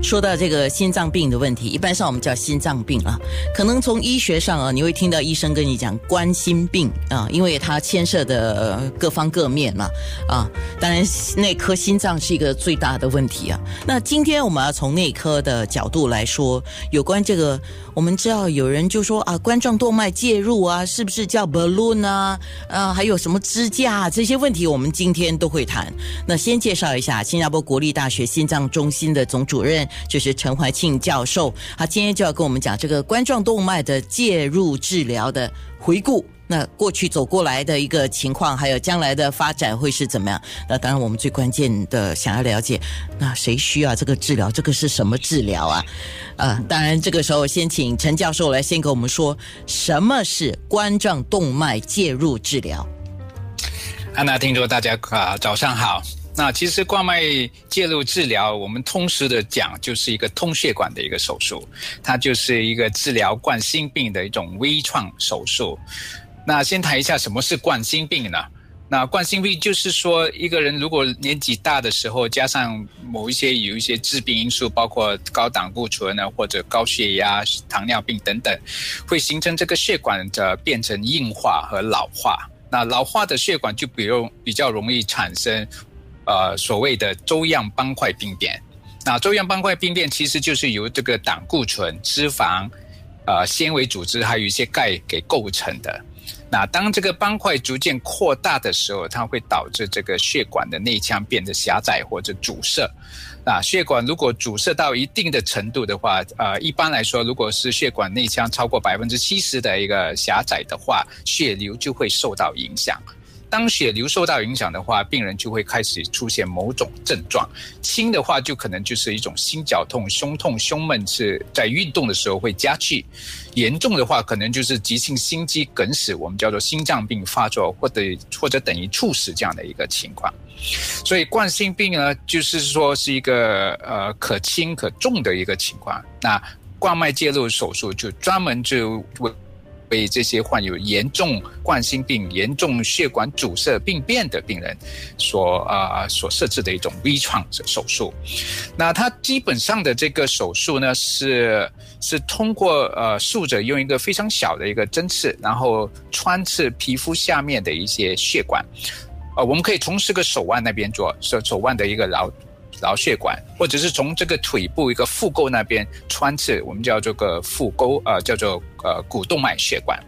说到这个心脏病的问题，一般上我们叫心脏病啊，可能从医学上啊，你会听到医生跟你讲冠心病啊，因为它牵涉的各方各面嘛啊。当然，内科心脏是一个最大的问题啊。那今天我们要从内科的角度来说，有关这个，我们知道有人就说啊，冠状动脉介入啊，是不是叫 balloon 啊？啊，还有什么支架这些问题，我们今天都会谈。那先介绍一下新加坡国立大学心脏中心的总主任。就是陈怀庆教授，他今天就要跟我们讲这个冠状动脉的介入治疗的回顾。那过去走过来的一个情况，还有将来的发展会是怎么样？那当然，我们最关键的想要了解，那谁需要这个治疗？这个是什么治疗啊？呃，当然，这个时候先请陈教授来先给我们说，什么是冠状动脉介入治疗？安娜听众大家啊，早上好。那其实冠脉介入治疗，我们通俗的讲，就是一个通血管的一个手术，它就是一个治疗冠心病的一种微创手术。那先谈一下什么是冠心病呢？那冠心病就是说，一个人如果年纪大的时候，加上某一些有一些致病因素，包括高胆固醇呢，或者高血压、糖尿病等等，会形成这个血管的变成硬化和老化。那老化的血管就比如比较容易产生。呃，所谓的粥样斑块病变，那粥样斑块病变其实就是由这个胆固醇、脂肪、呃纤维组织还有一些钙给构成的。那当这个斑块逐渐扩大的时候，它会导致这个血管的内腔变得狭窄或者阻塞。那血管如果阻塞到一定的程度的话，呃，一般来说，如果是血管内腔超过百分之七十的一个狭窄的话，血流就会受到影响。当血流受到影响的话，病人就会开始出现某种症状。轻的话，就可能就是一种心绞痛、胸痛、胸闷，是在运动的时候会加剧；严重的话，可能就是急性心肌梗死，我们叫做心脏病发作，或者或者等于猝死这样的一个情况。所以冠心病呢，就是说是一个呃可轻可重的一个情况。那冠脉介入手术就专门就为。为这些患有严重冠心病、严重血管阻塞病变的病人所啊所设置的一种微创手术。那它基本上的这个手术呢，是是通过呃术者用一个非常小的一个针刺，然后穿刺皮肤下面的一些血管。呃，我们可以从这个手腕那边做，手手腕的一个劳桡血管，或者是从这个腿部一个腹沟那边穿刺，我们叫做个腹沟，呃，叫做呃股动脉血管。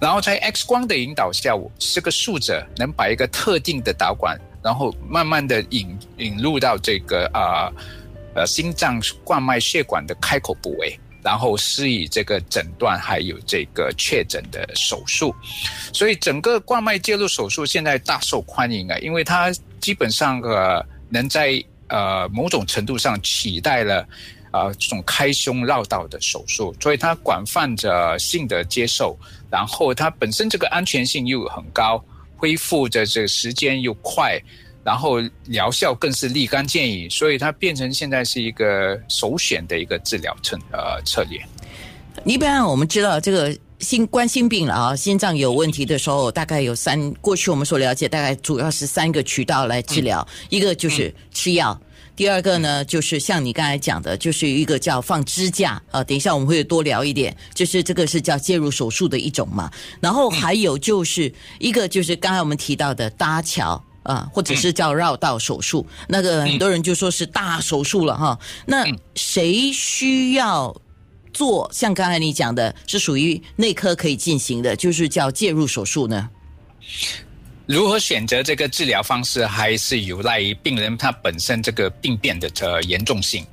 然后在 X 光的引导下，这个术者能把一个特定的导管，然后慢慢的引引入到这个啊呃心脏冠脉血管的开口部位，然后施以这个诊断还有这个确诊的手术。所以整个冠脉介入手术现在大受欢迎啊，因为它基本上呃能在呃，某种程度上取代了，呃，这种开胸绕道的手术，所以它广泛着性的接受，然后它本身这个安全性又很高，恢复的这个时间又快，然后疗效更是立竿见影，所以它变成现在是一个首选的一个治疗策呃策略。一般我们知道这个。心冠心病了啊，心脏有问题的时候，大概有三。过去我们所了解，大概主要是三个渠道来治疗。一个就是吃药，第二个呢，就是像你刚才讲的，就是一个叫放支架啊。等一下我们会多聊一点，就是这个是叫介入手术的一种嘛。然后还有就是一个就是刚才我们提到的搭桥啊，或者是叫绕道手术，那个很多人就说是大手术了哈。那谁需要？做像刚才你讲的，是属于内科可以进行的，就是叫介入手术呢。如何选择这个治疗方式，还是有赖于病人他本身这个病变的这严重性。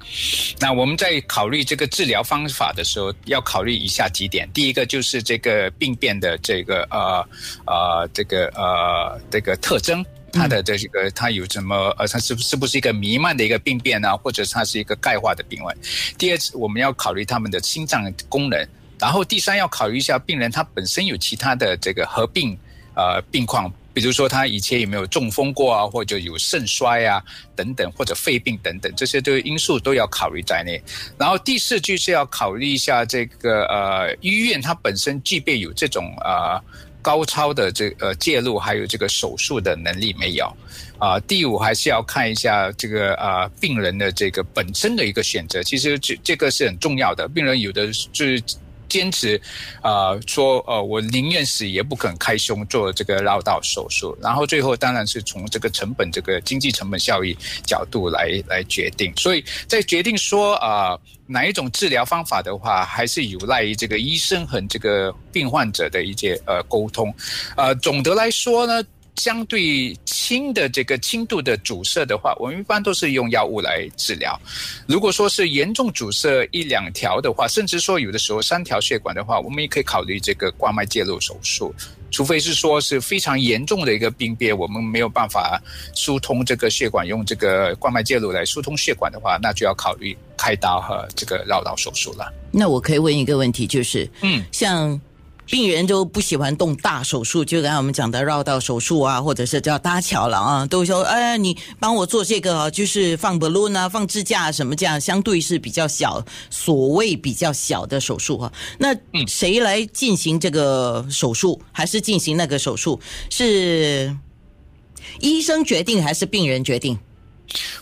那我们在考虑这个治疗方法的时候，要考虑以下几点：第一个就是这个病变的这个呃呃这个呃这个特征。它的这个，它有什么？呃，它是是不是一个弥漫的一个病变呢？或者它是一个钙化的病患？第二次，我们要考虑他们的心脏功能。然后第三，要考虑一下病人他本身有其他的这个合并呃病况，比如说他以前有没有中风过啊，或者有肾衰啊等等，或者肺病等等，这些都因素都要考虑在内。然后第四句是要考虑一下这个呃医院它本身具备有这种呃高超的这呃介入还有这个手术的能力没有啊？第五还是要看一下这个呃病人的这个本身的一个选择，其实这这个是很重要的。病人有的是。坚持，呃，说，呃，我宁愿死也不肯开胸做这个绕道手术。然后最后当然是从这个成本、这个经济成本效益角度来来决定。所以在决定说啊哪一种治疗方法的话，还是有赖于这个医生和这个病患者的一些呃沟通。呃，总的来说呢。相对轻的这个轻度的阻塞的话，我们一般都是用药物来治疗。如果说是严重阻塞一两条的话，甚至说有的时候三条血管的话，我们也可以考虑这个冠脉介入手术。除非是说是非常严重的一个病变，我们没有办法疏通这个血管，用这个冠脉介入来疏通血管的话，那就要考虑开刀和这个绕道手术了。那我可以问一个问题，就是，嗯，像。病人都不喜欢动大手术，就刚才我们讲的绕道手术啊，或者是叫搭桥了啊，都说哎，你帮我做这个，就是放 balloon 啊，放支架什么这样，相对是比较小，所谓比较小的手术哈。那谁来进行这个手术，还是进行那个手术？是医生决定还是病人决定？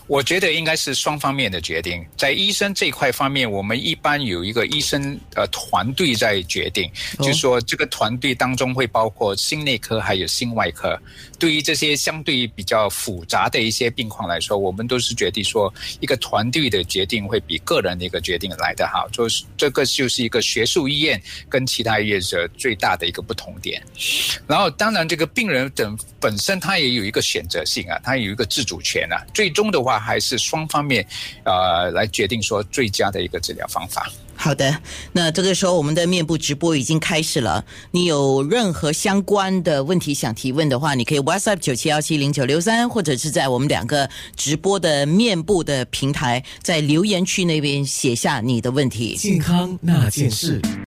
我觉得应该是双方面的决定，在医生这块方面，我们一般有一个医生呃团队在决定，就是说这个团队当中会包括心内科还有心外科。对于这些相对比较复杂的一些病况来说，我们都是决定说一个团队的决定会比个人的一个决定来得好。就是这个就是一个学术医院跟其他医院者最大的一个不同点。然后当然这个病人等本身他也有一个选择性啊，他有一个自主权啊。最终的话。还是双方面，呃，来决定说最佳的一个治疗方法。好的，那这个时候我们的面部直播已经开始了。你有任何相关的问题想提问的话，你可以 WhatsApp 九七幺七零九六三，或者是在我们两个直播的面部的平台，在留言区那边写下你的问题。健康那件事。